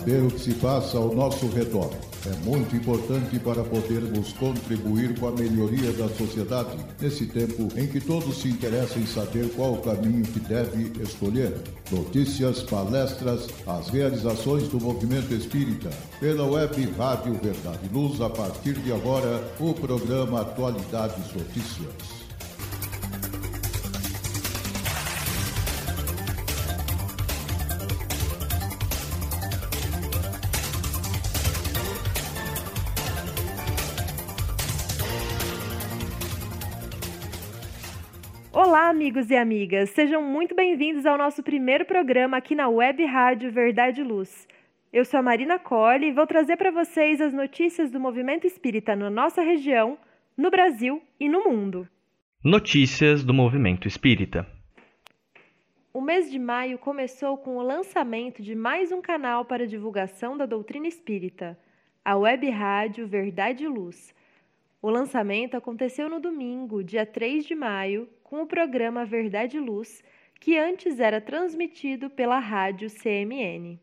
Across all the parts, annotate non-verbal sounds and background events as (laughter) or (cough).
Saber o que se passa ao nosso redor é muito importante para podermos contribuir com a melhoria da sociedade nesse tempo em que todos se interessam em saber qual o caminho que deve escolher. Notícias, palestras, as realizações do movimento espírita. Pela web Rádio Verdade Luz, a partir de agora, o programa Atualidades Notícias. Amigos e amigas, sejam muito bem-vindos ao nosso primeiro programa aqui na Web Rádio Verdade e Luz. Eu sou a Marina Colli e vou trazer para vocês as notícias do movimento espírita na nossa região, no Brasil e no mundo. Notícias do movimento espírita. O mês de maio começou com o lançamento de mais um canal para divulgação da doutrina espírita, a Web Rádio Verdade e Luz. O lançamento aconteceu no domingo, dia 3 de maio, com o programa Verdade e Luz, que antes era transmitido pela rádio CMN.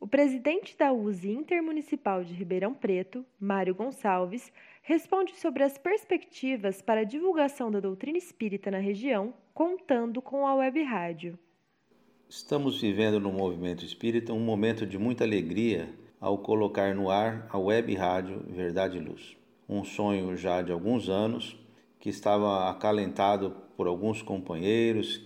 O presidente da USE Intermunicipal de Ribeirão Preto, Mário Gonçalves, responde sobre as perspectivas para a divulgação da doutrina espírita na região, contando com a web rádio. Estamos vivendo no movimento espírita um momento de muita alegria ao colocar no ar a web rádio Verdade e Luz um sonho já de alguns anos, que estava acalentado por alguns companheiros,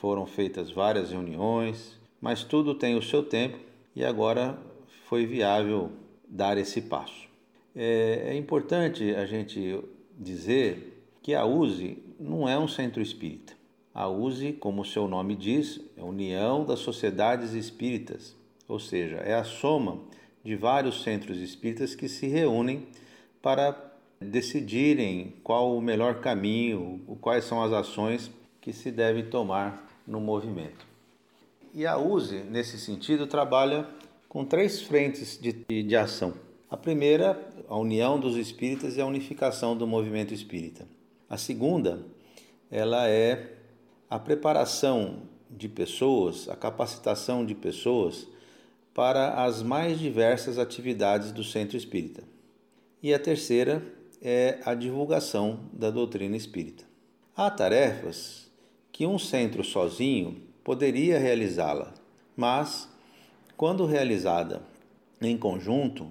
foram feitas várias reuniões, mas tudo tem o seu tempo e agora foi viável dar esse passo. É, é importante a gente dizer que a USE não é um centro espírita. A USE, como o seu nome diz, é a União das Sociedades Espíritas, ou seja, é a soma de vários centros espíritas que se reúnem para decidirem qual o melhor caminho, quais são as ações que se devem tomar no movimento. E a USE, nesse sentido, trabalha com três frentes de, de ação. A primeira, a união dos espíritas e a unificação do movimento espírita. A segunda, ela é a preparação de pessoas, a capacitação de pessoas para as mais diversas atividades do centro espírita. E a terceira é a divulgação da doutrina espírita. Há tarefas que um centro sozinho poderia realizá-la, mas, quando realizada em conjunto,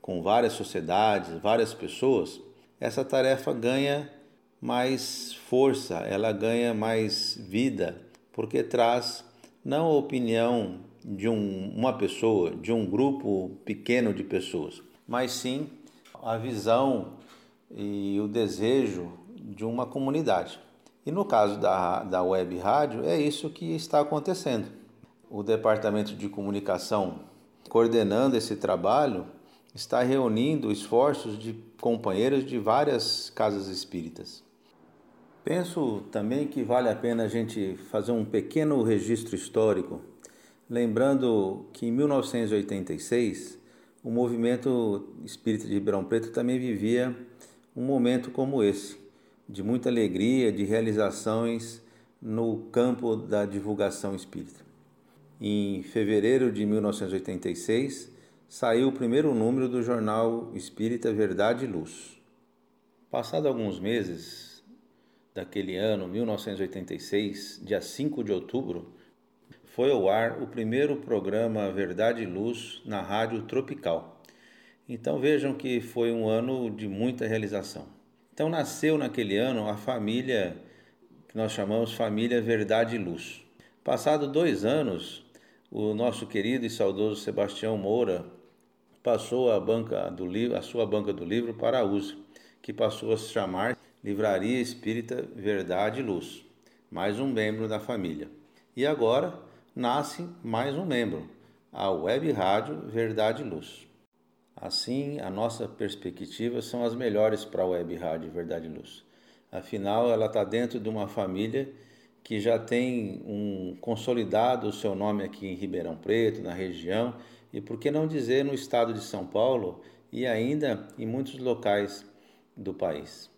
com várias sociedades, várias pessoas, essa tarefa ganha mais força, ela ganha mais vida, porque traz não a opinião de um, uma pessoa, de um grupo pequeno de pessoas, mas sim a visão e o desejo de uma comunidade. E no caso da, da web rádio, é isso que está acontecendo. O Departamento de Comunicação, coordenando esse trabalho, está reunindo esforços de companheiros de várias casas espíritas. Penso também que vale a pena a gente fazer um pequeno registro histórico, lembrando que em 1986 o movimento espírita de Ribeirão Preto também vivia um momento como esse, de muita alegria, de realizações no campo da divulgação espírita. Em fevereiro de 1986, saiu o primeiro número do jornal Espírita Verdade e Luz. Passado alguns meses daquele ano, 1986, dia 5 de outubro, foi ao ar o primeiro programa Verdade e Luz na Rádio Tropical. Então vejam que foi um ano de muita realização. Então nasceu naquele ano a família que nós chamamos Família Verdade e Luz. Passado dois anos, o nosso querido e saudoso Sebastião Moura passou a, banca do livro, a sua banca do livro para a que passou a se chamar Livraria Espírita Verdade e Luz, mais um membro da família. E agora nasce mais um membro, a Web Rádio Verdade e Luz. Assim, a nossa perspectiva são as melhores para a Web Rádio Verdade e Luz. Afinal, ela está dentro de uma família que já tem um consolidado o seu nome aqui em Ribeirão Preto, na região, e por que não dizer no estado de São Paulo e ainda em muitos locais do país.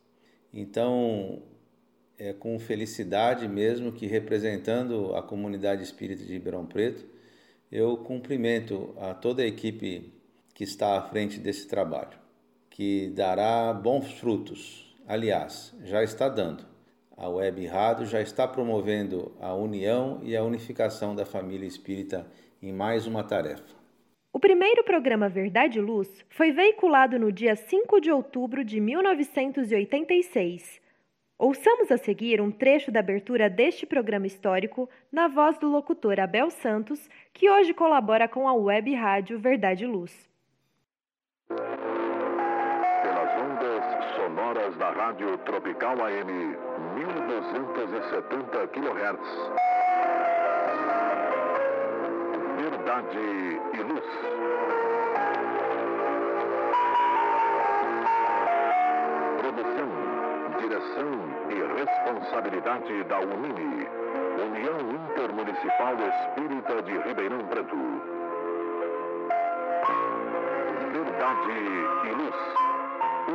Então, é com felicidade mesmo que representando a comunidade espírita de Ribeirão Preto, Eu cumprimento a toda a equipe que está à frente desse trabalho, que dará bons frutos. Aliás, já está dando. A Web Rádio já está promovendo a união e a unificação da família espírita em mais uma tarefa. O primeiro programa Verdade e Luz foi veiculado no dia 5 de outubro de 1986. Ouçamos a seguir um trecho da abertura deste programa histórico na voz do locutor Abel Santos, que hoje colabora com a web rádio Verdade e Luz. Pelas ondas sonoras da Rádio Tropical AM 1270 kHz. Verdade e Luz. Produção, direção e responsabilidade da UNIME, União Intermunicipal Espírita de Ribeirão Preto. Verdade e Luz.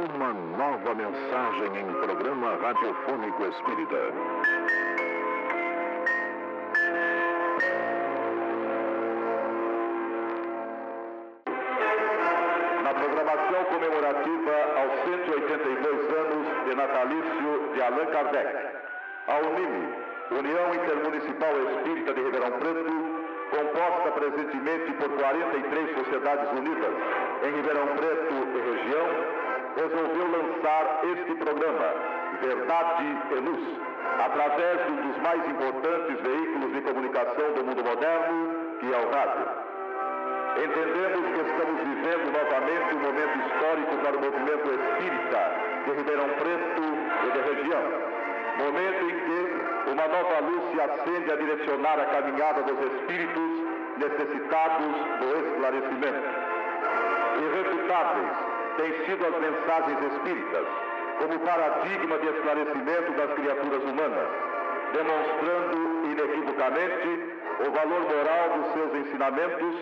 Uma nova mensagem em programa radiofônico espírita. Na programação comemorativa aos 182 anos de natalício de Allan Kardec, a UNIME, União Intermunicipal Espírita de Ribeirão Preto, composta presentemente por 43 sociedades unidas em Ribeirão Preto e região, resolveu lançar este programa, Verdade e Luz, através de um dos mais importantes veículos de comunicação do mundo moderno, que é o rádio. Entendemos que estamos vivendo novamente um momento histórico para o movimento espírita de Ribeirão Preto e da região. Momento em que uma nova luz se acende a direcionar a caminhada dos espíritos necessitados do esclarecimento. Irrefutáveis têm sido as mensagens espíritas como paradigma de esclarecimento das criaturas humanas, demonstrando inequivocamente o valor moral dos seus ensinamentos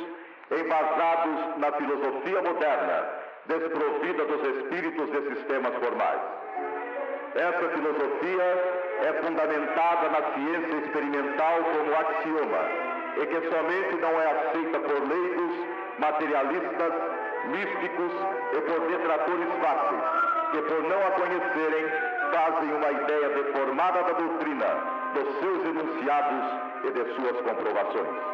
embasados na filosofia moderna, desprovida dos espíritos de sistemas formais. Essa filosofia é fundamentada na ciência experimental como axioma e que somente não é aceita por leigos, materialistas, místicos e por detratores fáceis, que por não a conhecerem fazem uma ideia deformada da doutrina, dos seus enunciados e de suas comprovações.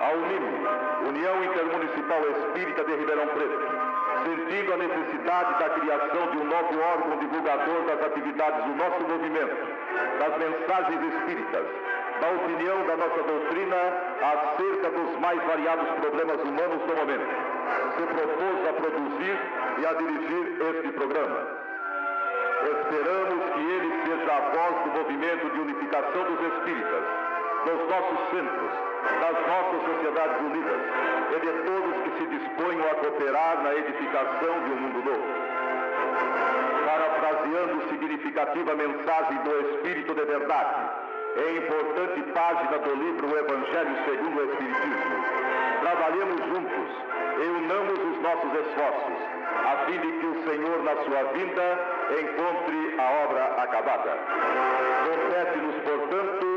A UNIME, União Intermunicipal Espírita de Ribeirão Preto, sentindo a necessidade da criação de um novo órgão divulgador das atividades do nosso movimento, das mensagens espíritas, da opinião da nossa doutrina acerca dos mais variados problemas humanos do momento, se propôs a produzir e a dirigir este programa. Esperamos que ele seja a voz do movimento de unificação dos espíritas, dos nossos centros, das nossas sociedades unidas e de todos que se disponham a cooperar na edificação de um mundo novo. Parafraseando significativa mensagem do Espírito de Verdade, em importante página do livro O Evangelho segundo o Espiritismo, trabalhemos juntos e unamos os nossos esforços, a fim de que o Senhor, na sua vinda, encontre a obra acabada. Compete-nos, portanto,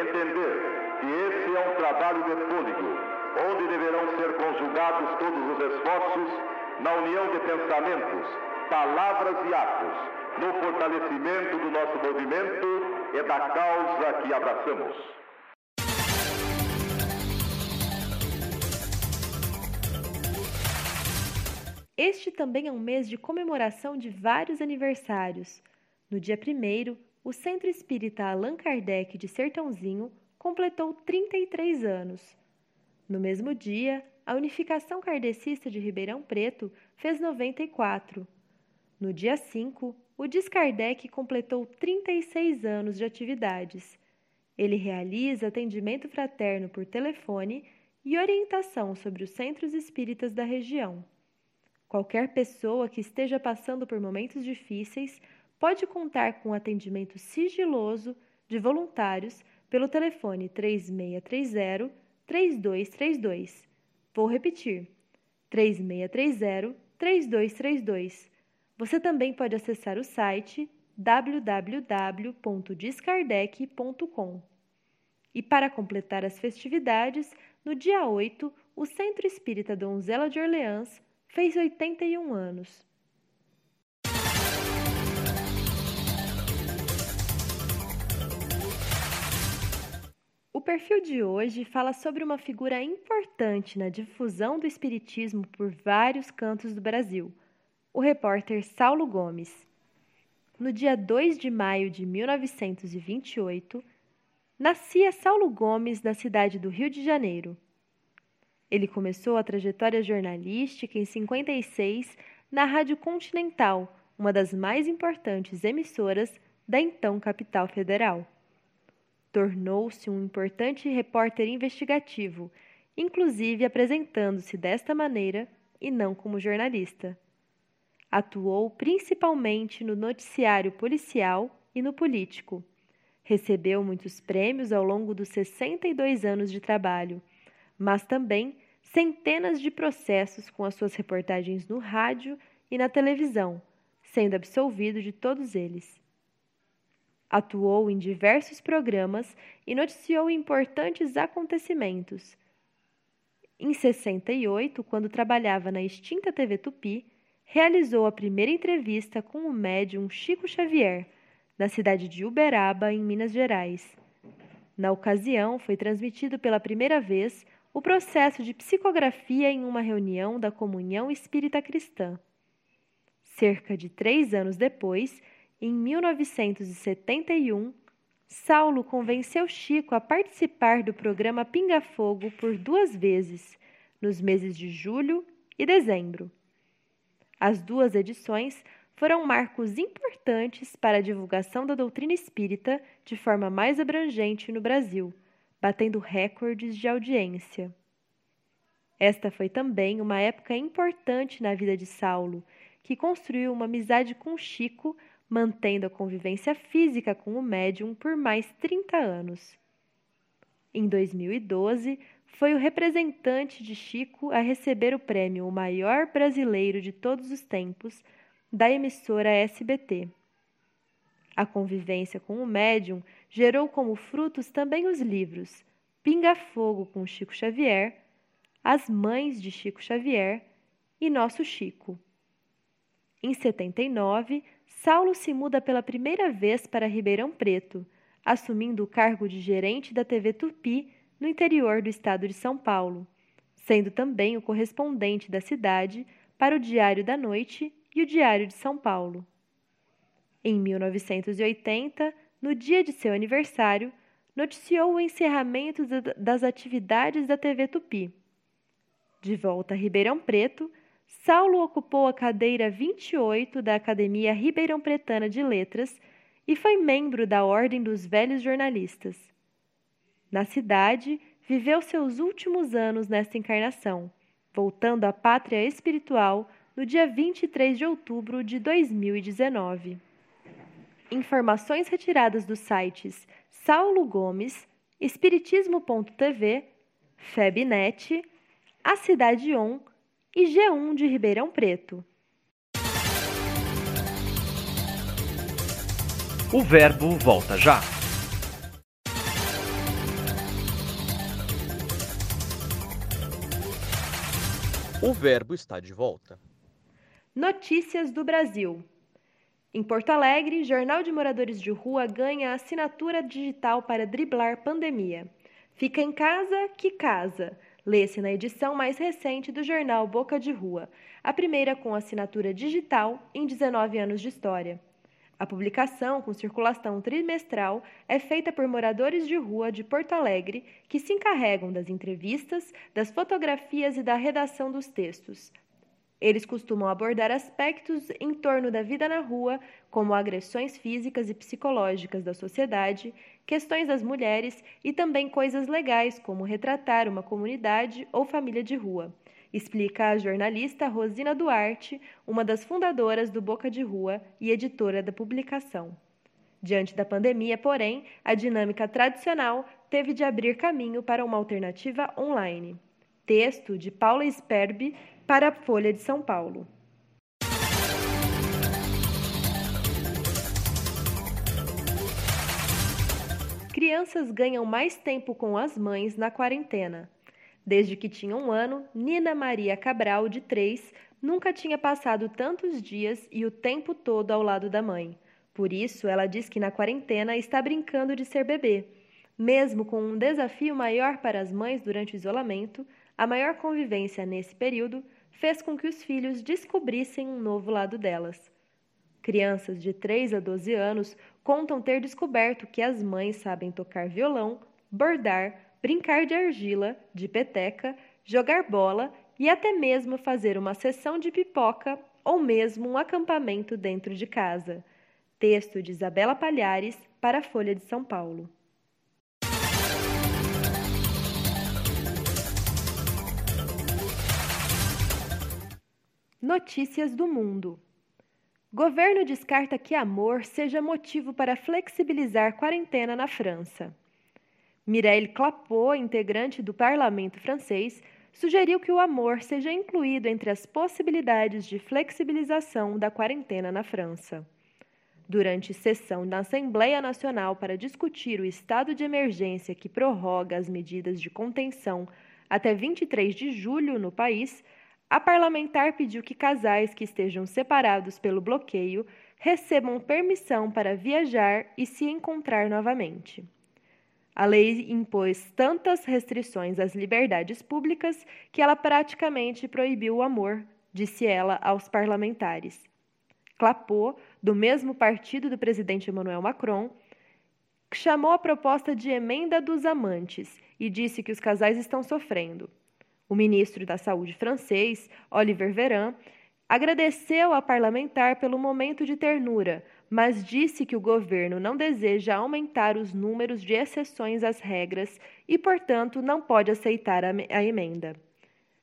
entender que esse é um trabalho de fôlego, onde deverão ser conjugados todos os esforços na união de pensamentos, palavras e atos, no fortalecimento do nosso movimento e da causa que abraçamos. Este também é um mês de comemoração de vários aniversários. No dia 1, o Centro Espírita Allan Kardec de Sertãozinho completou 33 anos. No mesmo dia, a Unificação Kardecista de Ribeirão Preto fez 94. No dia 5, o Descardec completou 36 anos de atividades. Ele realiza atendimento fraterno por telefone e orientação sobre os centros espíritas da região. Qualquer pessoa que esteja passando por momentos difíceis pode contar com atendimento sigiloso de voluntários pelo telefone 3630 3232. Vou repetir: 3630 3232. Você também pode acessar o site www.descardec.com. E para completar as festividades, no dia 8, o Centro Espírita Donzela de Orleans fez 81 anos. Perfil de hoje fala sobre uma figura importante na difusão do Espiritismo por vários cantos do Brasil, o repórter Saulo Gomes. No dia 2 de maio de 1928, nascia Saulo Gomes na cidade do Rio de Janeiro. Ele começou a trajetória jornalística em 56 na Rádio Continental, uma das mais importantes emissoras da então capital federal. Tornou-se um importante repórter investigativo, inclusive apresentando-se desta maneira e não como jornalista. Atuou principalmente no noticiário policial e no político. Recebeu muitos prêmios ao longo dos 62 anos de trabalho, mas também centenas de processos com as suas reportagens no rádio e na televisão, sendo absolvido de todos eles. Atuou em diversos programas e noticiou importantes acontecimentos. Em 68, quando trabalhava na extinta TV Tupi, realizou a primeira entrevista com o médium Chico Xavier, na cidade de Uberaba, em Minas Gerais. Na ocasião, foi transmitido pela primeira vez o processo de psicografia em uma reunião da Comunhão Espírita Cristã. Cerca de três anos depois, em 1971, Saulo convenceu Chico a participar do programa Pinga Fogo por duas vezes, nos meses de julho e dezembro. As duas edições foram marcos importantes para a divulgação da doutrina espírita de forma mais abrangente no Brasil, batendo recordes de audiência. Esta foi também uma época importante na vida de Saulo, que construiu uma amizade com Chico, mantendo a convivência física com o médium por mais 30 anos. Em 2012, foi o representante de Chico a receber o prêmio O Maior Brasileiro de Todos os Tempos da emissora SBT. A convivência com o médium gerou como frutos também os livros Pinga Fogo com Chico Xavier, As Mães de Chico Xavier e Nosso Chico. Em 79, Saulo se muda pela primeira vez para Ribeirão Preto, assumindo o cargo de gerente da TV Tupi no interior do estado de São Paulo, sendo também o correspondente da cidade para o Diário da Noite e o Diário de São Paulo. Em 1980, no dia de seu aniversário, noticiou o encerramento das atividades da TV Tupi. De volta a Ribeirão Preto, Saulo ocupou a cadeira 28 da Academia Ribeirão Pretana de Letras e foi membro da Ordem dos Velhos Jornalistas. Na cidade, viveu seus últimos anos nesta encarnação, voltando à pátria espiritual no dia 23 de outubro de 2019. Informações retiradas dos sites Saulo Gomes, Espiritismo.tv, FebNet, A Cidade On e G1 de Ribeirão Preto. O Verbo volta já. O Verbo está de volta. Notícias do Brasil. Em Porto Alegre, Jornal de Moradores de Rua ganha assinatura digital para driblar pandemia. Fica em casa que casa. Lê-se na edição mais recente do jornal Boca de Rua, a primeira com assinatura digital em 19 anos de história. A publicação, com circulação trimestral, é feita por moradores de rua de Porto Alegre que se encarregam das entrevistas, das fotografias e da redação dos textos, eles costumam abordar aspectos em torno da vida na rua, como agressões físicas e psicológicas da sociedade, questões das mulheres e também coisas legais, como retratar uma comunidade ou família de rua, explica a jornalista Rosina Duarte, uma das fundadoras do Boca de Rua e editora da publicação. Diante da pandemia, porém, a dinâmica tradicional teve de abrir caminho para uma alternativa online. Texto de Paula Sperbi para a Folha de São Paulo. Crianças ganham mais tempo com as mães na quarentena. Desde que tinha um ano, Nina Maria Cabral, de três, nunca tinha passado tantos dias e o tempo todo ao lado da mãe. Por isso, ela diz que na quarentena está brincando de ser bebê. Mesmo com um desafio maior para as mães durante o isolamento, a maior convivência nesse período fez com que os filhos descobrissem um novo lado delas. Crianças de 3 a 12 anos contam ter descoberto que as mães sabem tocar violão, bordar, brincar de argila, de peteca, jogar bola e até mesmo fazer uma sessão de pipoca ou mesmo um acampamento dentro de casa. Texto de Isabela Palhares para a Folha de São Paulo. Notícias do Mundo. Governo descarta que amor seja motivo para flexibilizar quarentena na França. Mireille Clapeau, integrante do parlamento francês, sugeriu que o amor seja incluído entre as possibilidades de flexibilização da quarentena na França. Durante sessão da Assembleia Nacional para discutir o estado de emergência que prorroga as medidas de contenção até 23 de julho no país, a parlamentar pediu que casais que estejam separados pelo bloqueio recebam permissão para viajar e se encontrar novamente. A lei impôs tantas restrições às liberdades públicas que ela praticamente proibiu o amor, disse ela aos parlamentares. Clapot, do mesmo partido do presidente Emmanuel Macron, chamou a proposta de emenda dos amantes e disse que os casais estão sofrendo. O ministro da Saúde francês, Oliver Véran, agradeceu à parlamentar pelo momento de ternura, mas disse que o governo não deseja aumentar os números de exceções às regras e, portanto, não pode aceitar a emenda.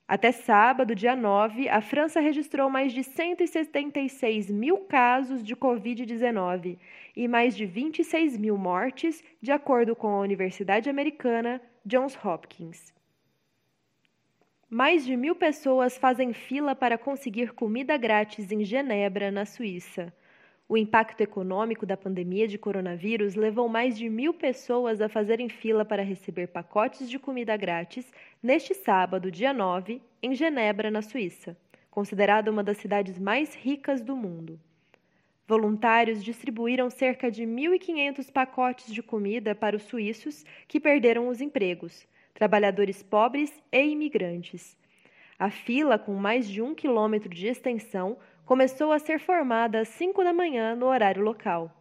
Até sábado, dia 9, a França registrou mais de 176 mil casos de Covid-19 e mais de 26 mil mortes, de acordo com a Universidade Americana Johns Hopkins. Mais de mil pessoas fazem fila para conseguir comida grátis em Genebra, na Suíça. O impacto econômico da pandemia de coronavírus levou mais de mil pessoas a fazerem fila para receber pacotes de comida grátis neste sábado, dia 9, em Genebra, na Suíça, considerada uma das cidades mais ricas do mundo. Voluntários distribuíram cerca de 1.500 pacotes de comida para os suíços que perderam os empregos trabalhadores pobres e imigrantes. A fila, com mais de um quilômetro de extensão, começou a ser formada às 5 da manhã no horário local.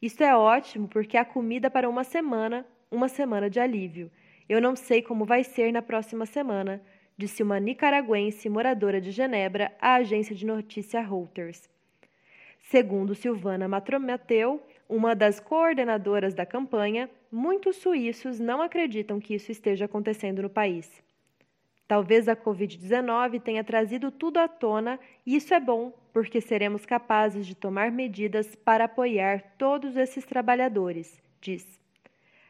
Isto é ótimo porque há comida para uma semana, uma semana de alívio. Eu não sei como vai ser na próxima semana, disse uma nicaragüense moradora de Genebra à agência de notícia Reuters. Segundo Silvana Matromateu, uma das coordenadoras da campanha, muitos suíços não acreditam que isso esteja acontecendo no país. Talvez a Covid-19 tenha trazido tudo à tona e isso é bom, porque seremos capazes de tomar medidas para apoiar todos esses trabalhadores, diz.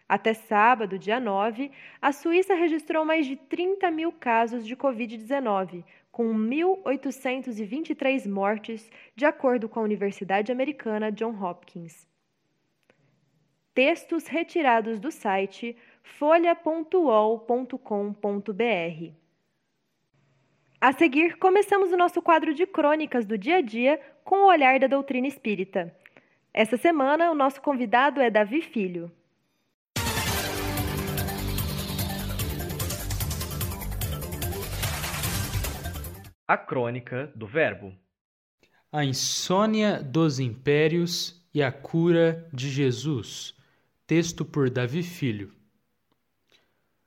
Até sábado, dia 9, a Suíça registrou mais de 30 mil casos de Covid-19, com 1.823 mortes, de acordo com a Universidade Americana Johns Hopkins. Textos retirados do site folha.ol.com.br. A seguir, começamos o nosso quadro de crônicas do dia a dia com o olhar da doutrina espírita. Essa semana, o nosso convidado é Davi Filho. A crônica do Verbo. A insônia dos impérios e a cura de Jesus Texto por Davi Filho.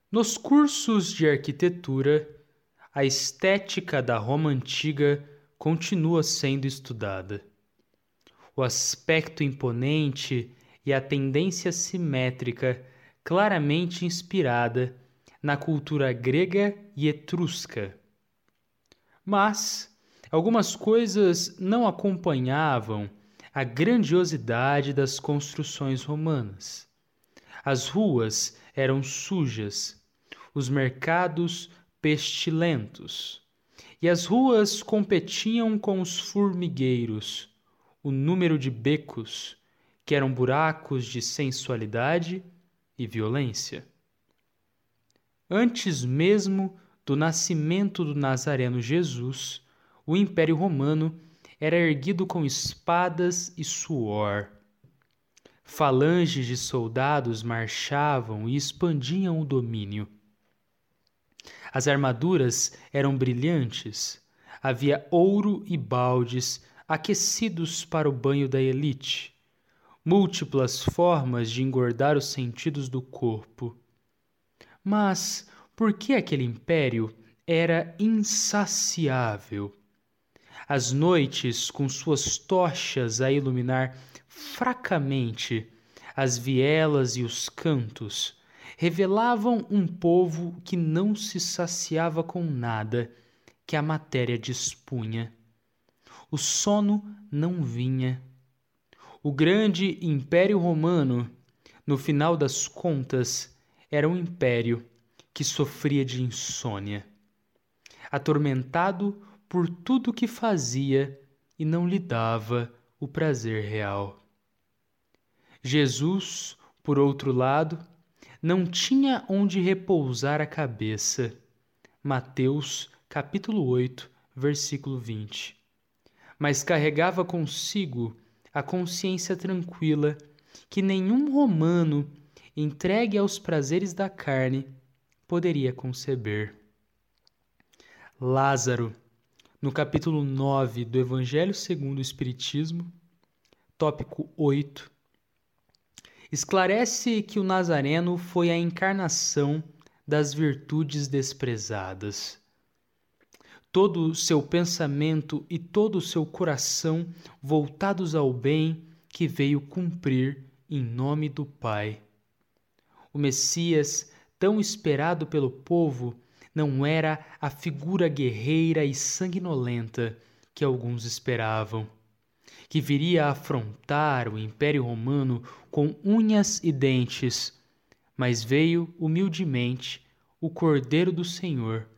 Nos cursos de arquitetura, a estética da Roma antiga continua sendo estudada. O aspecto imponente e a tendência simétrica claramente inspirada na cultura grega e etrusca. Mas algumas coisas não acompanhavam a grandiosidade das construções romanas. As ruas eram sujas, os mercados pestilentos, e as ruas competiam com os formigueiros, o número de becos, que eram buracos de sensualidade e violência. Antes mesmo do nascimento do Nazareno Jesus, o Império Romano era erguido com espadas e suor. Falanges de soldados marchavam e expandiam o domínio. As armaduras eram brilhantes, havia ouro e baldes aquecidos para o banho da elite, múltiplas formas de engordar os sentidos do corpo. Mas por que aquele império era insaciável? As noites, com suas tochas a iluminar fracamente as vielas e os cantos, revelavam um povo que não se saciava com nada que a matéria dispunha. O sono não vinha. O grande Império Romano, no final das contas, era um império que sofria de insônia, atormentado por tudo que fazia e não lhe dava o prazer real. Jesus, por outro lado, não tinha onde repousar a cabeça. Mateus, capítulo 8, versículo 20. Mas carregava consigo a consciência tranquila que nenhum romano entregue aos prazeres da carne poderia conceber. Lázaro no capítulo 9 do Evangelho segundo o Espiritismo, tópico 8, esclarece que o Nazareno foi a encarnação das virtudes desprezadas. Todo o seu pensamento e todo o seu coração voltados ao bem que veio cumprir em nome do Pai. O Messias, tão esperado pelo povo, não era a figura guerreira e sanguinolenta que alguns esperavam, que viria a afrontar o Império Romano com unhas e dentes, mas veio humildemente o Cordeiro do Senhor,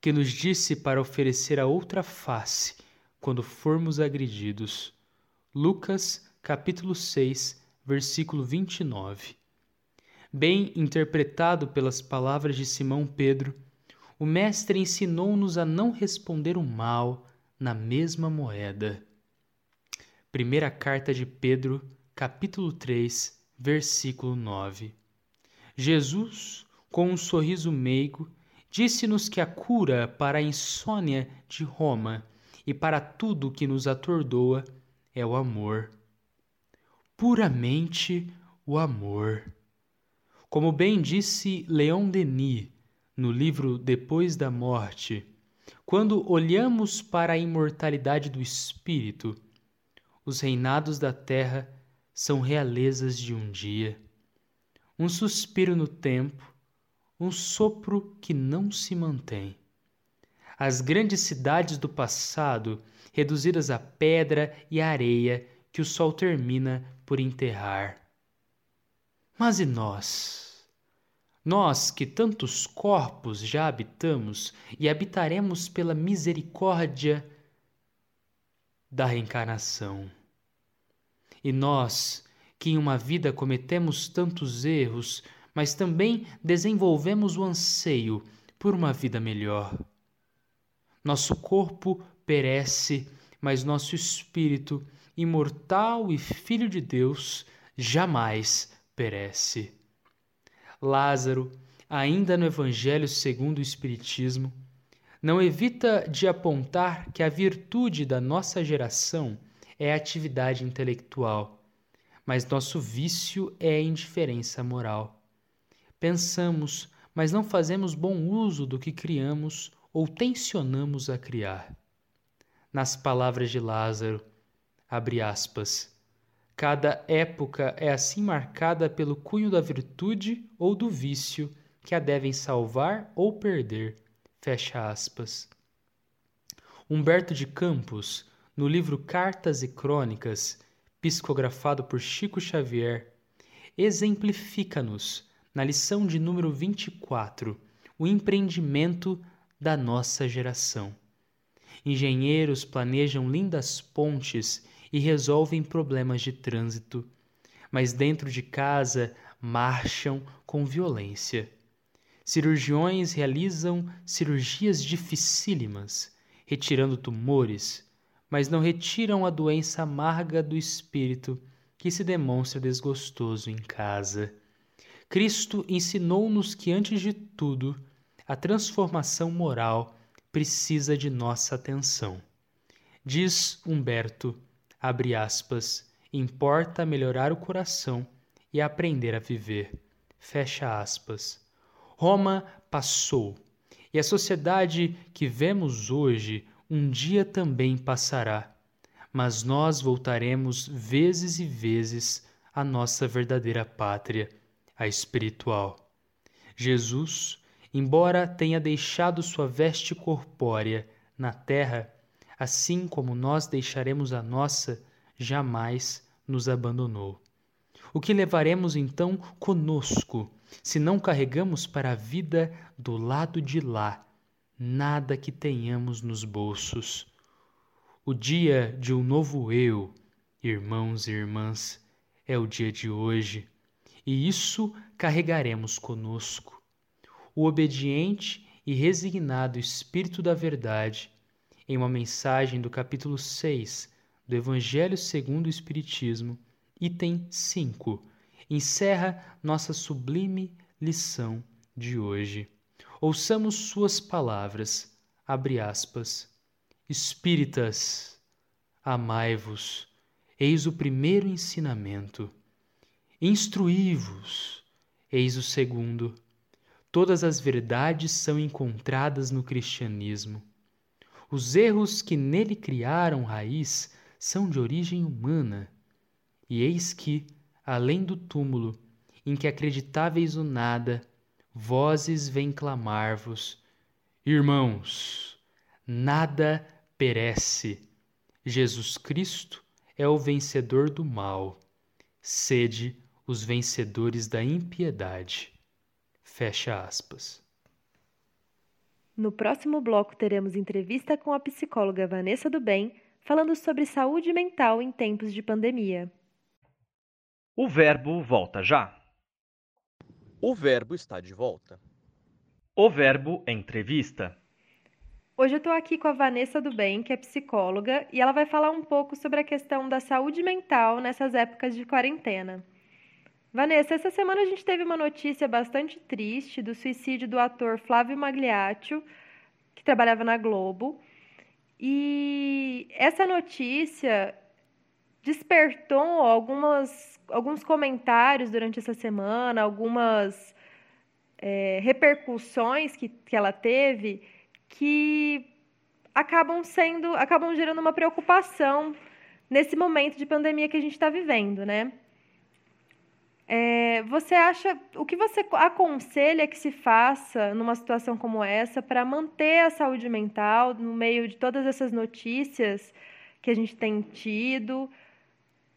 que nos disse para oferecer a outra face quando formos agredidos. Lucas, capítulo 6, versículo 29. Bem interpretado pelas palavras de Simão Pedro, o Mestre ensinou-nos a não responder o mal na mesma moeda. Primeira carta de Pedro, capítulo 3, versículo 9. Jesus, com um sorriso meigo, disse-nos que a cura para a insônia de Roma e para tudo que nos atordoa é o amor. Puramente o amor. Como bem disse Leon Denis, no livro Depois da Morte, quando olhamos para a imortalidade do espírito, os reinados da terra são realezas de um dia, um suspiro no tempo, um sopro que não se mantém. As grandes cidades do passado, reduzidas a pedra e areia que o sol termina por enterrar. Mas e nós? Nós que tantos corpos já habitamos e habitaremos pela misericórdia da reencarnação. E nós que em uma vida cometemos tantos erros, mas também desenvolvemos o anseio por uma vida melhor. Nosso corpo perece, mas nosso espírito, imortal e filho de Deus, jamais perece. Lázaro, ainda no Evangelho segundo o Espiritismo, não evita de apontar que a virtude da nossa geração é atividade intelectual, mas nosso vício é a indiferença moral. Pensamos, mas não fazemos bom uso do que criamos ou tensionamos a criar. Nas palavras de Lázaro, abre aspas, Cada época é assim marcada pelo cunho da virtude ou do vício que a devem salvar ou perder. Fecha aspas. Humberto de Campos, no livro Cartas e Crônicas, psicografado por Chico Xavier, exemplifica-nos, na lição de número 24, o empreendimento da nossa geração. Engenheiros planejam lindas pontes e resolvem problemas de trânsito, mas dentro de casa marcham com violência. cirurgiões realizam cirurgias dificílimas, retirando tumores, mas não retiram a doença amarga do espírito que se demonstra desgostoso em casa. Cristo ensinou-nos que, antes de tudo, a transformação moral precisa de nossa atenção. Diz Humberto, abre aspas, importa melhorar o coração e aprender a viver. Fecha aspas. Roma passou, e a sociedade que vemos hoje um dia também passará, mas nós voltaremos vezes e vezes à nossa verdadeira pátria, a espiritual. Jesus embora tenha deixado sua veste corpórea na terra, assim como nós deixaremos a nossa, jamais nos abandonou. O que levaremos então conosco, se não carregamos para a vida do lado de lá nada que tenhamos nos bolsos? O dia de um novo eu, irmãos e irmãs, é o dia de hoje, e isso carregaremos conosco o obediente e resignado Espírito da Verdade, em uma mensagem do capítulo 6 do Evangelho segundo o Espiritismo, item 5, encerra nossa sublime lição de hoje. Ouçamos suas palavras, abre aspas, Espíritas, amai-vos, eis o primeiro ensinamento. Instruí-vos, eis o segundo Todas as verdades são encontradas no cristianismo. Os erros que nele criaram raiz são de origem humana. E eis que, além do túmulo, em que acreditáveis o nada, vozes vêm clamar-vos: Irmãos, nada perece. Jesus Cristo é o vencedor do mal. Sede os vencedores da impiedade. Fecha aspas. No próximo bloco teremos entrevista com a psicóloga Vanessa do Bem, falando sobre saúde mental em tempos de pandemia. O verbo volta já. O verbo está de volta. O verbo entrevista. Hoje eu estou aqui com a Vanessa do Bem, que é psicóloga, e ela vai falar um pouco sobre a questão da saúde mental nessas épocas de quarentena. Vanessa, essa semana a gente teve uma notícia bastante triste do suicídio do ator Flávio Magliaccio, que trabalhava na Globo. E essa notícia despertou algumas, alguns comentários durante essa semana, algumas é, repercussões que, que ela teve que acabam sendo, acabam gerando uma preocupação nesse momento de pandemia que a gente está vivendo, né? É, você acha, o que você aconselha que se faça numa situação como essa para manter a saúde mental no meio de todas essas notícias que a gente tem tido?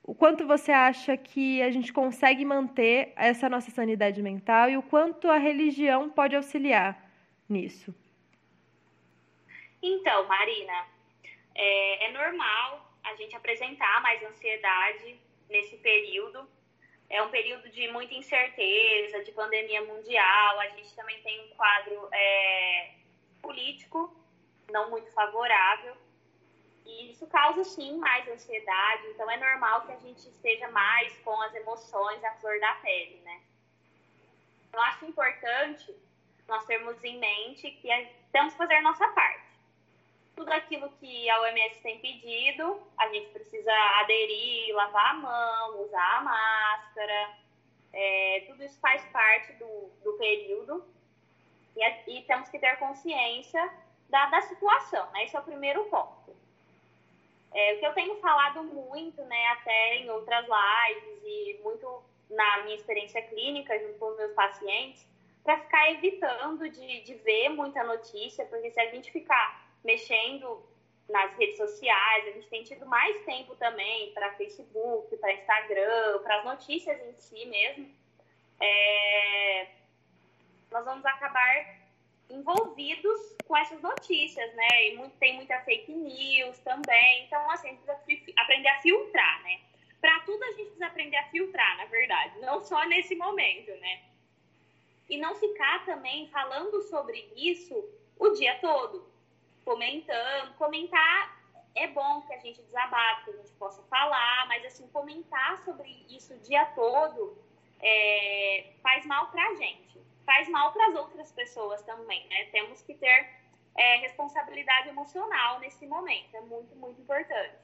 O quanto você acha que a gente consegue manter essa nossa sanidade mental e o quanto a religião pode auxiliar nisso? Então, Marina, é, é normal a gente apresentar mais ansiedade nesse período é um período de muita incerteza, de pandemia mundial. A gente também tem um quadro é, político não muito favorável. E isso causa, sim, mais ansiedade. Então, é normal que a gente esteja mais com as emoções à flor da pele, né? Eu acho importante nós termos em mente que temos que fazer nossa parte tudo aquilo que a OMS tem pedido, a gente precisa aderir, lavar a mão, usar a máscara, é, tudo isso faz parte do, do período e, e, temos que ter consciência da, da situação, né? Esse é o primeiro ponto. É, o que eu tenho falado muito, né, até em outras lives e muito na minha experiência clínica junto com os meus pacientes, para ficar evitando de, de ver muita notícia, porque se a gente ficar mexendo nas redes sociais, a gente tem tido mais tempo também para Facebook, para Instagram, para as notícias em si mesmo. É... Nós vamos acabar envolvidos com essas notícias, né? E muito, tem muita fake news também. Então, assim, a gente precisa aprender a filtrar, né? Para tudo a gente precisa aprender a filtrar, na verdade. Não só nesse momento, né? e não ficar também falando sobre isso o dia todo, comentando. Comentar é bom que a gente desabafe, que a gente possa falar, mas assim, comentar sobre isso o dia todo é, faz mal para a gente, faz mal para as outras pessoas também, né? Temos que ter é, responsabilidade emocional nesse momento, é muito, muito importante.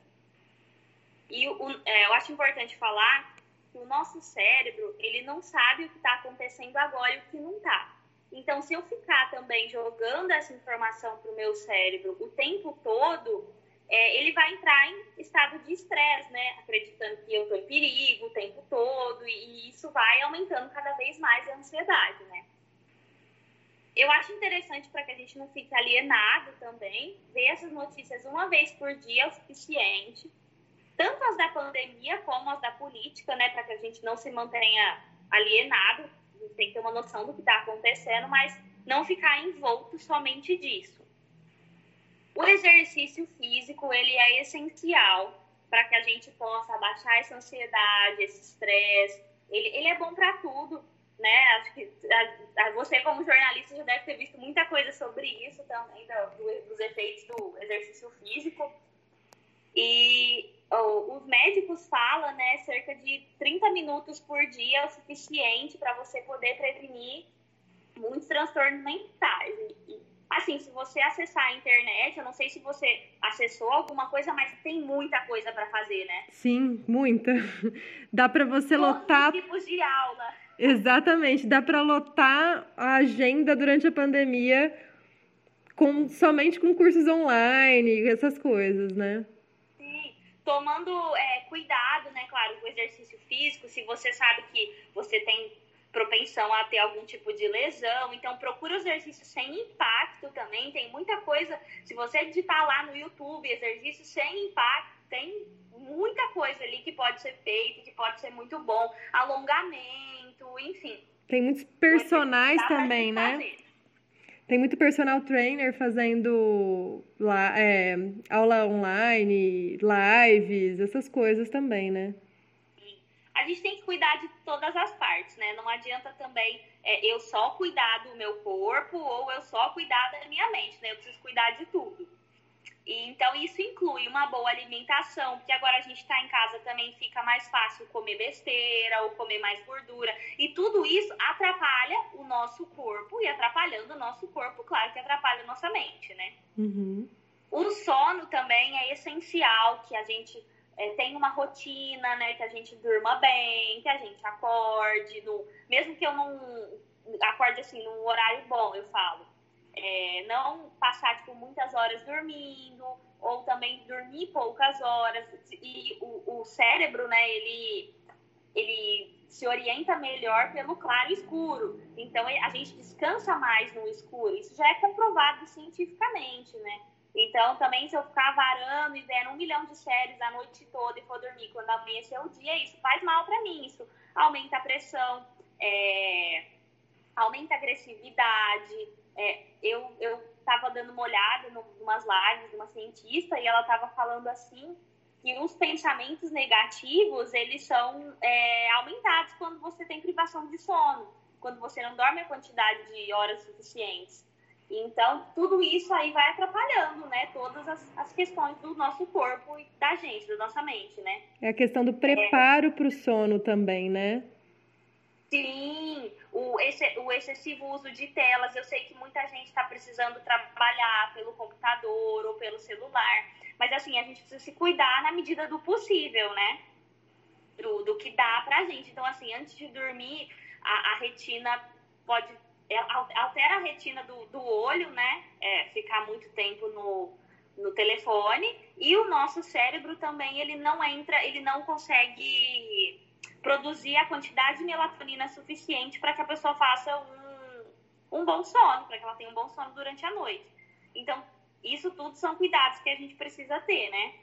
E o, é, eu acho importante falar que o nosso cérebro, ele não sabe o que está acontecendo agora e o que não está. Então, se eu ficar também jogando essa informação para o meu cérebro o tempo todo, é, ele vai entrar em estado de estresse, né? Acreditando que eu estou em perigo o tempo todo, e, isso vai aumentando cada vez mais a ansiedade, né? Eu acho interessante para que a gente não fique alienado também, ver essas notícias uma vez por dia é o suficiente, tanto as da pandemia como as da política, né? Para que a gente não se mantenha alienado, a gente tem que ter uma noção do que está acontecendo, mas não ficar envolto somente disso. O exercício físico, ele é essencial para que a gente possa abaixar essa ansiedade, esse estresse. Ele, ele é bom para tudo, né? Acho que a, a, você, como jornalista, já deve ter visto muita coisa sobre isso também, do, do, dos efeitos do exercício físico. E oh, os médicos falam, né, cerca de 30 minutos por dia é o suficiente para você poder prevenir muitos transtornos mentais. Assim, se você acessar a internet, eu não sei se você acessou alguma coisa, mas tem muita coisa para fazer, né? Sim, muita. (laughs) Dá para você Todos lotar. Os tipos de aula. Exatamente, dá para lotar a agenda durante a pandemia com somente com cursos online, essas coisas, né? Sim, tomando é, cuidado, né? Claro, com o exercício físico, se você sabe que você tem propensão a ter algum tipo de lesão. Então, procura exercício sem impacto também. Tem muita coisa. Se você digitar lá no YouTube exercício sem impacto, tem muita coisa ali que pode ser feito, que pode ser muito bom. Alongamento, enfim. Tem muitos personagens também, né? Tem muito personal trainer fazendo lá, é, aula online, lives, essas coisas também, né? A gente tem que cuidar de todas as partes, né? Não adianta também é, eu só cuidar do meu corpo ou eu só cuidar da minha mente, né? Eu preciso cuidar de tudo. E, então, isso inclui uma boa alimentação, porque agora a gente está em casa também fica mais fácil comer besteira ou comer mais gordura. E tudo isso atrapalha o nosso corpo, e atrapalhando o nosso corpo, claro que atrapalha a nossa mente, né? Uhum. O sono também é essencial que a gente é, tem uma rotina, né? Que a gente durma bem, que a gente acorde, no, mesmo que eu não acorde assim num horário bom, eu falo. É, não passar tipo, muitas horas dormindo, ou também dormir poucas horas. E o, o cérebro, né, ele, ele se orienta melhor pelo claro e escuro. Então a gente descansa mais no escuro. Isso já é comprovado cientificamente, né? Então, também, se eu ficar varando e vendo um milhão de séries a noite toda e for dormir quando amanhecer o dia, isso faz mal para mim. Isso aumenta a pressão, é, aumenta a agressividade. É, eu, eu tava dando uma olhada em umas lives de uma cientista e ela tava falando assim que os pensamentos negativos, eles são é, aumentados quando você tem privação de sono, quando você não dorme a quantidade de horas suficientes. Então, tudo isso aí vai atrapalhando, né? Todas as, as questões do nosso corpo e da gente, da nossa mente, né? É a questão do preparo é. para o sono também, né? Sim, o, esse, o excessivo uso de telas. Eu sei que muita gente está precisando trabalhar pelo computador ou pelo celular, mas assim, a gente precisa se cuidar na medida do possível, né? Do, do que dá pra gente. Então, assim, antes de dormir, a, a retina pode altera a retina do, do olho, né? É, ficar muito tempo no, no telefone. E o nosso cérebro também, ele não entra, ele não consegue produzir a quantidade de melatonina suficiente para que a pessoa faça um, um bom sono, para que ela tenha um bom sono durante a noite. Então, isso tudo são cuidados que a gente precisa ter, né?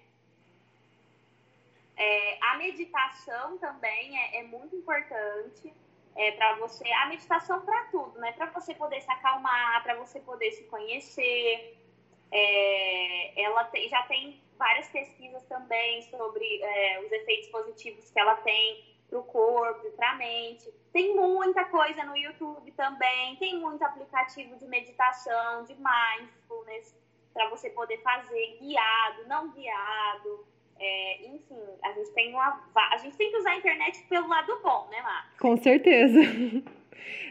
É, a meditação também é, é muito importante é, para você, a meditação para tudo, né? Para você poder se acalmar, para você poder se conhecer. É, ela já tem várias pesquisas também sobre é, os efeitos positivos que ela tem para o corpo para a mente. Tem muita coisa no YouTube também, tem muito aplicativo de meditação, de mindfulness, para você poder fazer guiado, não guiado. É, enfim, a gente, tem uma, a gente tem que usar a internet pelo lado bom, né, Mar? Com certeza. (laughs)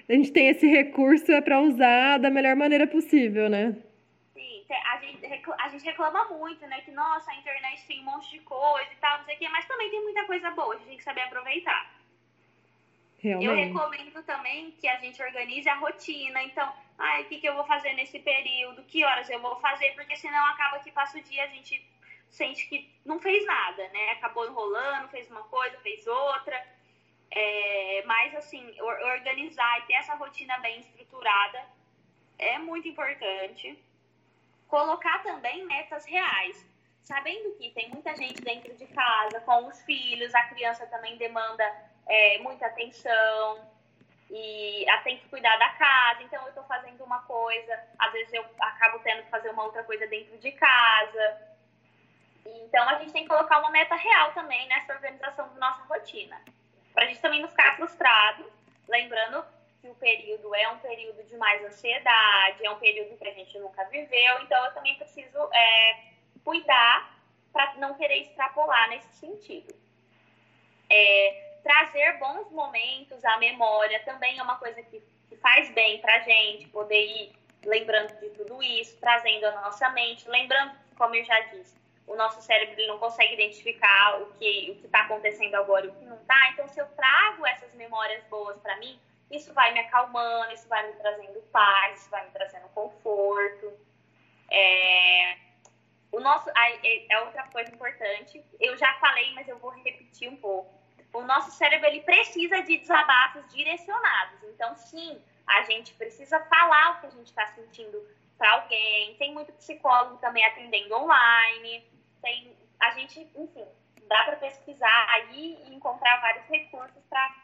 A gente tem esse recurso é para usar da melhor maneira possível, né? Sim, a gente, a gente reclama muito, né? Que, nossa, a internet tem um monte de coisa e tal, não sei o quê, mas também tem muita coisa boa, a gente tem que saber aproveitar. Realmente. Eu recomendo também que a gente organize a rotina. Então, ai, o que, que eu vou fazer nesse período? Que horas eu vou fazer? Porque senão acaba que passa o dia a gente sente que não fez nada, né? Acabou enrolando, fez uma coisa, fez outra. É, mas, assim, organizar e ter essa rotina bem estruturada é muito importante. Colocar também metas reais. Sabendo que tem muita gente dentro de casa, com os filhos, a criança também demanda é, muita atenção e tem que cuidar da casa. Então, eu estou fazendo uma coisa, às vezes eu acabo tendo que fazer uma outra coisa dentro de casa. Então, a gente tem que colocar uma meta real também nessa organização da nossa rotina. Para a gente também não ficar frustrado, lembrando que o período é um período de mais ansiedade, é um período que a gente nunca viveu, então eu também preciso é, cuidar para não querer extrapolar nesse sentido. É, trazer bons momentos à memória também é uma coisa que, que faz bem para a gente, poder ir lembrando de tudo isso, trazendo a nossa mente, lembrando, como eu já disse, o nosso cérebro ele não consegue identificar o que o está acontecendo agora e o que não está. Então, se eu trago essas memórias boas para mim, isso vai me acalmando, isso vai me trazendo paz, isso vai me trazendo conforto. É... O nosso, é, é outra coisa importante. Eu já falei, mas eu vou repetir um pouco. O nosso cérebro ele precisa de desabafos direcionados. Então, sim, a gente precisa falar o que a gente está sentindo para alguém. Tem muito psicólogo também atendendo online tem, a gente, enfim, dá para pesquisar aí e encontrar vários recursos para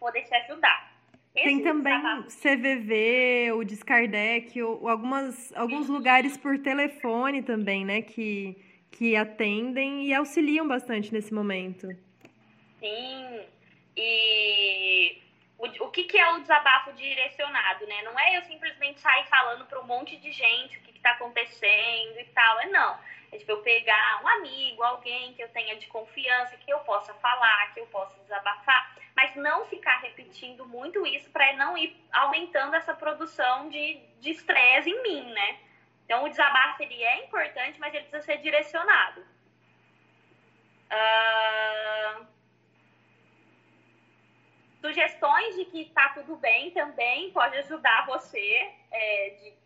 poder te ajudar. Esse tem também trabalho... CVV, o Discardec, ou algumas, alguns lugares por telefone também, né, que, que atendem e auxiliam bastante nesse momento. Sim, e o, o que, que é o desabafo direcionado, né? Não é eu simplesmente sair falando para um monte de gente está acontecendo e tal, é não é tipo eu pegar um amigo, alguém que eu tenha de confiança, que eu possa falar, que eu possa desabafar, mas não ficar repetindo muito isso para não ir aumentando essa produção de estresse em mim, né? Então o desabafo ele é importante, mas ele precisa ser direcionado. Uh... Sugestões de que tá tudo bem também pode ajudar você é, de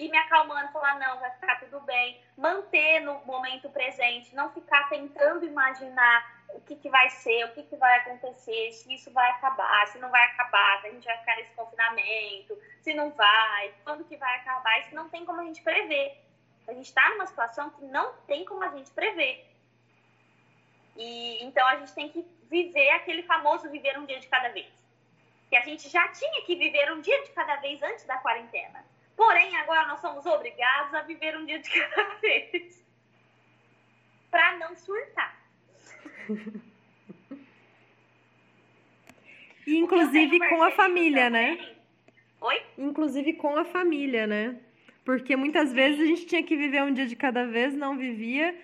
ir me acalmando, falar, não, vai ficar tudo bem. Manter no momento presente, não ficar tentando imaginar o que, que vai ser, o que, que vai acontecer, se isso vai acabar, se não vai acabar, se a gente vai ficar nesse confinamento, se não vai, quando que vai acabar, isso não tem como a gente prever. A gente está numa situação que não tem como a gente prever. E então a gente tem que viver aquele famoso viver um dia de cada vez. Que a gente já tinha que viver um dia de cada vez antes da quarentena. Porém, agora nós somos obrigados a viver um dia de cada (laughs) vez. Para não surtar. Inclusive com a família, né? também. né? Oi? Inclusive com a família, né? Porque muitas vezes a gente tinha que viver um dia de cada vez, não vivia,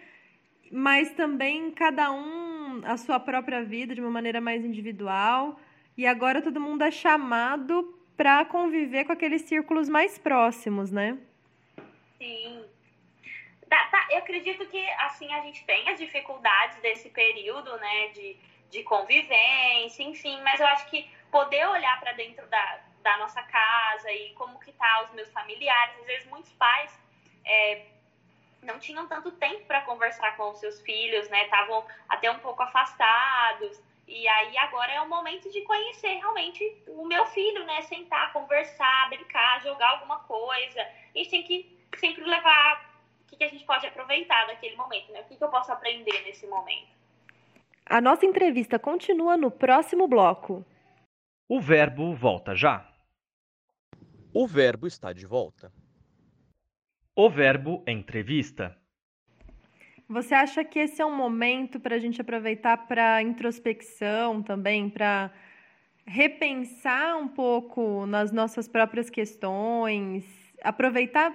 mas também cada um a sua própria vida de uma maneira mais individual. E agora todo mundo é chamado para conviver com aqueles círculos mais próximos, né? Sim. Tá, tá, eu acredito que assim a gente tem as dificuldades desse período, né, de, de convivência, enfim, mas eu acho que poder olhar para dentro da, da nossa casa e como que tá os meus familiares, às vezes muitos pais é, não tinham tanto tempo para conversar com os seus filhos, né, estavam até um pouco afastados. E aí agora é o momento de conhecer realmente o meu filho, né? Sentar, conversar, brincar, jogar alguma coisa. A gente tem que sempre levar o que, a gente pode aproveitar daquele momento, né? O que, que eu posso aprender nesse momento. A nossa entrevista continua no próximo bloco. O verbo volta já. O verbo está de volta. O verbo entrevista. Você acha que esse é um momento para a gente aproveitar para introspecção também, para repensar um pouco nas nossas próprias questões, aproveitar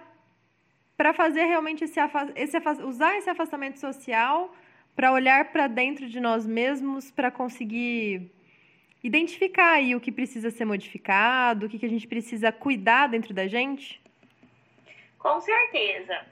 para fazer realmente esse, esse usar esse afastamento social para olhar para dentro de nós mesmos, para conseguir identificar aí o que precisa ser modificado, o que, que a gente precisa cuidar dentro da gente? Com certeza.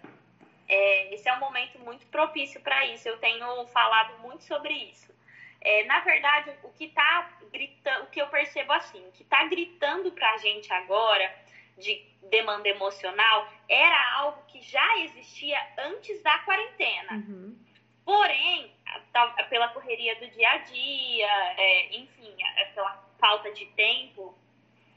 É, esse é um momento muito propício para isso. Eu tenho falado muito sobre isso. É, na verdade, o que está gritando, o que eu percebo assim, o que está gritando para a gente agora de demanda emocional era algo que já existia antes da quarentena. Uhum. Porém, pela correria do dia a dia, é, enfim, pela falta de tempo,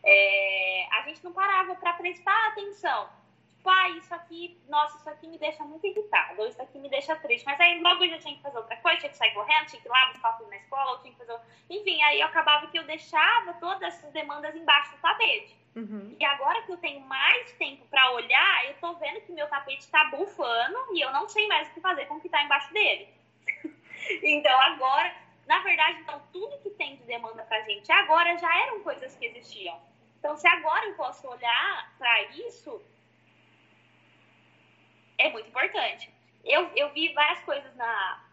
é, a gente não parava para prestar atenção tipo, ah, isso aqui, nossa, isso aqui me deixa muito irritado, ou isso aqui me deixa triste. Mas aí logo eu já tinha que fazer outra coisa, tinha que sair correndo, tinha que ir lá buscar tudo na escola, ou tinha que fazer. Enfim, aí eu acabava que eu deixava todas essas demandas embaixo do tapete. Uhum. E agora que eu tenho mais tempo para olhar, eu tô vendo que meu tapete está bufando e eu não sei mais o que fazer com o que tá embaixo dele. (laughs) então agora, na verdade, então tudo que tem de demanda pra gente agora já eram coisas que existiam. Então, se agora eu posso olhar para isso, é muito importante. Eu, eu vi várias coisas na,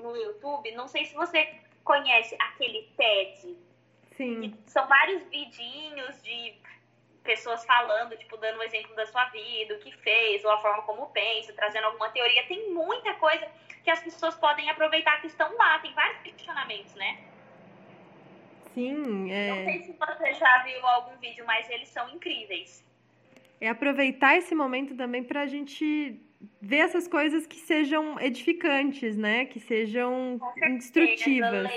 no YouTube, não sei se você conhece aquele TED. Sim. São vários vidinhos de pessoas falando, tipo, dando um exemplo da sua vida, o que fez, ou a forma como pensa, trazendo alguma teoria. Tem muita coisa que as pessoas podem aproveitar que estão lá. Tem vários questionamentos, né? Sim, é... Não sei se você já viu algum vídeo, mas eles são incríveis. É aproveitar esse momento também para a gente ver essas coisas que sejam edificantes, né? Que sejam instrutivas.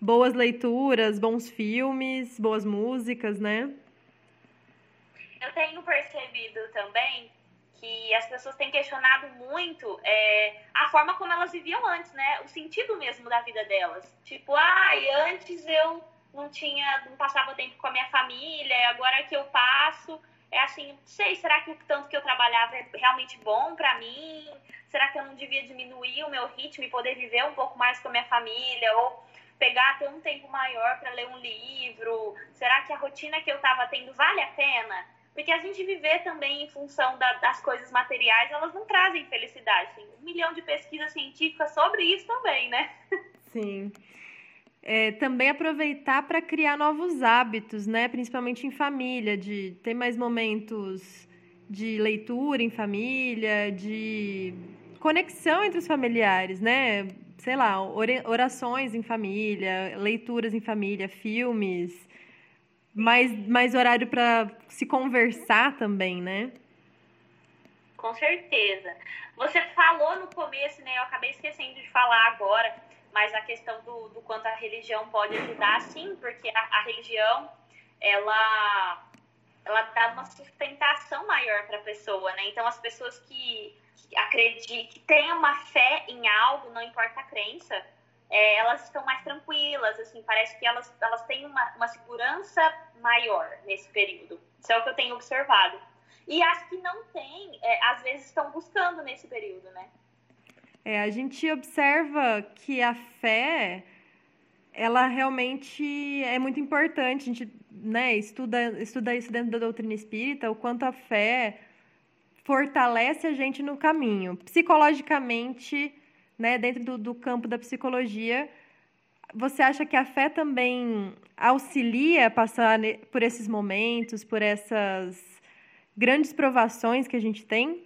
Boas leituras, bons filmes, boas músicas, né? Eu tenho percebido também que as pessoas têm questionado muito é, a forma como elas viviam antes, né? O sentido mesmo da vida delas. Tipo, ai, ah, antes eu não tinha, não passava tempo com a minha família, agora que eu passo, é assim, sei, será que o tanto que eu trabalhava é realmente bom para mim? Será que eu não devia diminuir o meu ritmo e poder viver um pouco mais com a minha família? Ou pegar ter um tempo maior para ler um livro? Será que a rotina que eu estava tendo vale a pena? Porque a gente viver também em função da, das coisas materiais, elas não trazem felicidade. Tem um milhão de pesquisas científicas sobre isso também, né? Sim é, também aproveitar para criar novos hábitos, né? Principalmente em família, de ter mais momentos de leitura em família, de conexão entre os familiares, né? Sei lá, orações em família, leituras em família, filmes, mais, mais horário para se conversar também, né? Com certeza. Você falou no começo, né? Eu acabei esquecendo de falar agora mas a questão do, do quanto a religião pode ajudar, sim, porque a, a religião, ela, ela dá uma sustentação maior para a pessoa, né? Então, as pessoas que, que acreditam, que têm uma fé em algo, não importa a crença, é, elas estão mais tranquilas, assim, parece que elas, elas têm uma, uma segurança maior nesse período. Isso é o que eu tenho observado. E as que não têm, é, às vezes estão buscando nesse período, né? É, a gente observa que a fé, ela realmente é muito importante. A gente né, estuda, estuda isso dentro da doutrina espírita, o quanto a fé fortalece a gente no caminho. Psicologicamente, né, dentro do, do campo da psicologia, você acha que a fé também auxilia a passar por esses momentos, por essas grandes provações que a gente tem?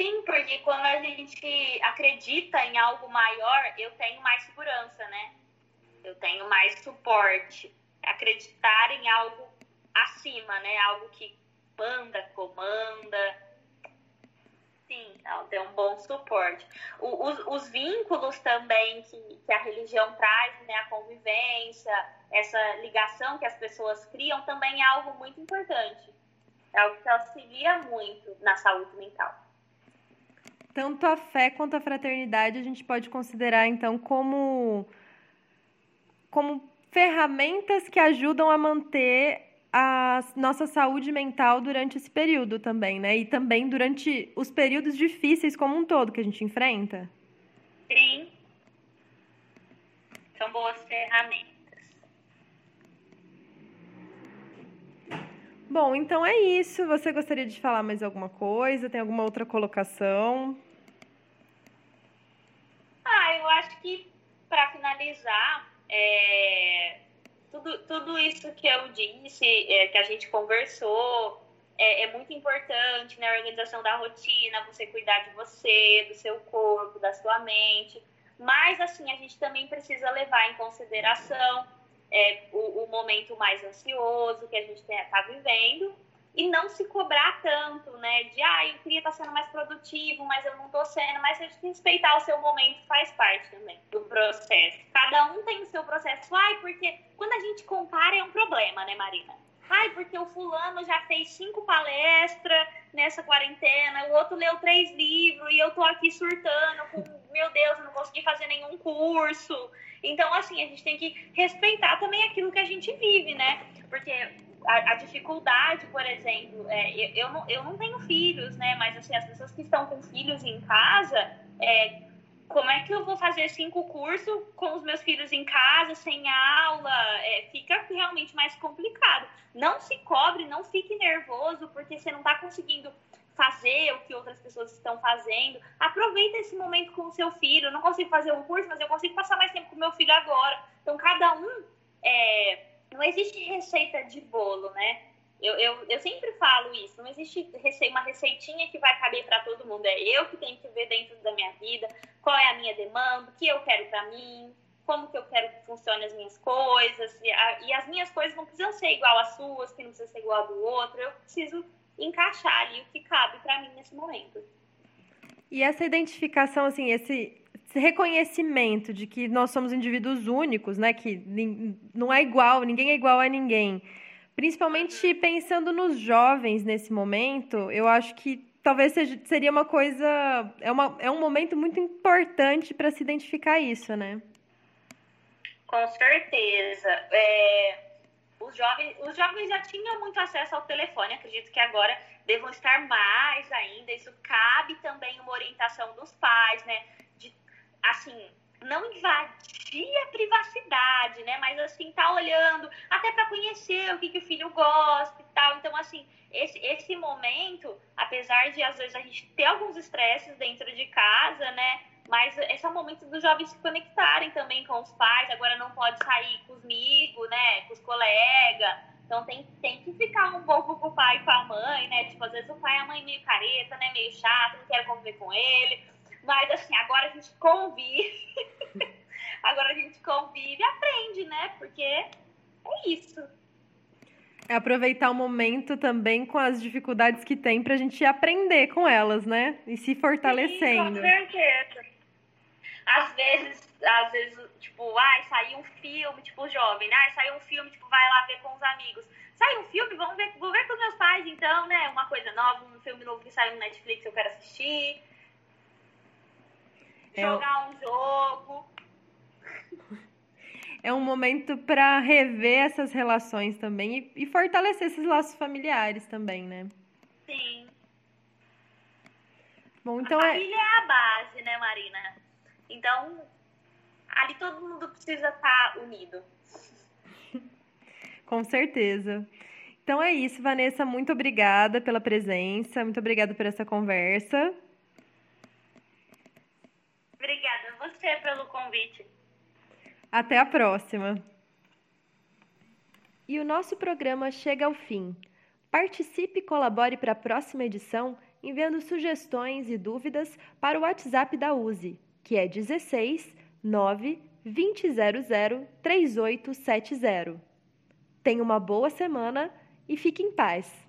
Sim, porque quando a gente acredita em algo maior, eu tenho mais segurança, né? Eu tenho mais suporte. Acreditar em algo acima, né? Algo que manda, comanda. Sim, tem um bom suporte. O, os, os, vínculos também que, que a religião traz, né? A convivência, essa ligação que as pessoas criam também é algo muito importante. É algo que auxilia muito na saúde mental tanto a fé quanto a fraternidade a gente pode considerar então como como ferramentas que ajudam a manter a nossa saúde mental durante esse período também, né? E também durante os períodos difíceis como um todo que a gente enfrenta. Sim. São boas ferramentas. Bom, então é isso. Você gostaria de falar mais alguma coisa? Tem alguma outra colocação? Ah, eu acho que para finalizar, é, tudo, tudo isso que eu disse, é, que a gente conversou, é, é, muito importante, né? A organização da rotina, você cuidar de você, do seu corpo, da sua mente. Mas, assim, a gente também precisa levar em consideração é, o, o, momento mais ansioso que a gente está vivendo e não se cobrar tanto, né? De, ah, eu queria estar sendo mais produtivo, mas eu não estou sendo. Mas a gente respeitar o seu momento faz parte também do processo. Cada um tem o seu processo. Ai, porque quando a gente compara é um problema, né, Marina? Ai, porque o fulano já fez cinco palestras nessa quarentena, o outro leu três livros e eu tô aqui surtando com, meu Deus, eu não consegui fazer nenhum curso. Então, assim, a gente tem que respeitar também aquilo que a gente vive, né? Porque a, a dificuldade, por exemplo, é, eu, eu, não, eu não tenho filhos, né? Mas, assim, as pessoas que estão com filhos em casa, é, como é que eu vou fazer cinco cursos com os meus filhos em casa, sem aula? É, fica realmente mais complicado. Não se cobre, não fique nervoso, porque você não está conseguindo fazer o que outras pessoas estão fazendo. Aproveita esse momento com o seu filho. Eu não consigo fazer um curso, mas eu consigo passar mais tempo com meu filho agora. Então, cada um. É... Não existe receita de bolo, né? Eu, eu, eu sempre falo isso, não existe uma receitinha que vai caber para todo mundo. É eu que tenho que ver dentro da minha vida qual é a minha demanda, o que eu quero para mim, como que eu quero que funcione as minhas coisas. E, a, e, as minhas coisas não precisam ser igual às suas, que não precisa ser igual a do outro. Eu preciso encaixar ali o que cabe para mim nesse momento. E essa identificação, assim, esse, reconhecimento de que nós somos indivíduos únicos, né? Que não é igual, ninguém é igual a ninguém. Principalmente pensando nos jovens nesse momento, eu acho que talvez seja, seria uma coisa. É, uma, é um momento muito importante para se identificar isso, né? Com certeza. É, os, jovens, os jovens já tinham muito acesso ao telefone, acredito que agora devam estar mais ainda. Isso cabe também uma orientação dos pais, né? Assim, não invadir a privacidade, né? Mas assim, tá olhando até para conhecer o que, que o filho gosta e tal. Então, assim, esse, esse momento, apesar de às vezes a gente ter alguns estresses dentro de casa, né? Mas esse é o momento dos jovens se conectarem também com os pais. Agora não pode sair com os amigos, né? Com os colegas. Então tem, tem que ficar um pouco com o pai e com a mãe, né? Tipo, às vezes o pai e a mãe meio careta, né? Meio chato, não quero conviver com ele mas assim, agora a gente convive. (laughs) agora a gente convive e aprende, né? Porque é isso. É aproveitar o momento também com as dificuldades que tem pra gente aprender com elas, né? E se fortalecendo. Sim, com certeza. Às vezes, às vezes, tipo, ai, saiu um filme, tipo, jovem, né? Ai, saiu um filme, tipo, vai lá ver com os amigos. Sai um filme, vamos ver, vou ver com os meus pais, então, né? Uma coisa nova, um filme novo que saiu no Netflix, eu quero assistir jogar um jogo. É um momento para rever essas relações também e, e, fortalecer esses laços familiares também, né? Sim. Bom, então a é... família é a base, né, Marina? Então, ali todo mundo precisa estar tá unido. (laughs) Com certeza. Então é isso, Vanessa. Muito obrigada pela presença, muito obrigada por essa conversa. Obrigada a você pelo convite. Até a próxima. E o nosso programa chega ao fim. Participe e colabore para a próxima edição enviando sugestões e dúvidas para o WhatsApp da USE, que é 16 9 2000 3870. Tenha uma boa semana e fique em paz.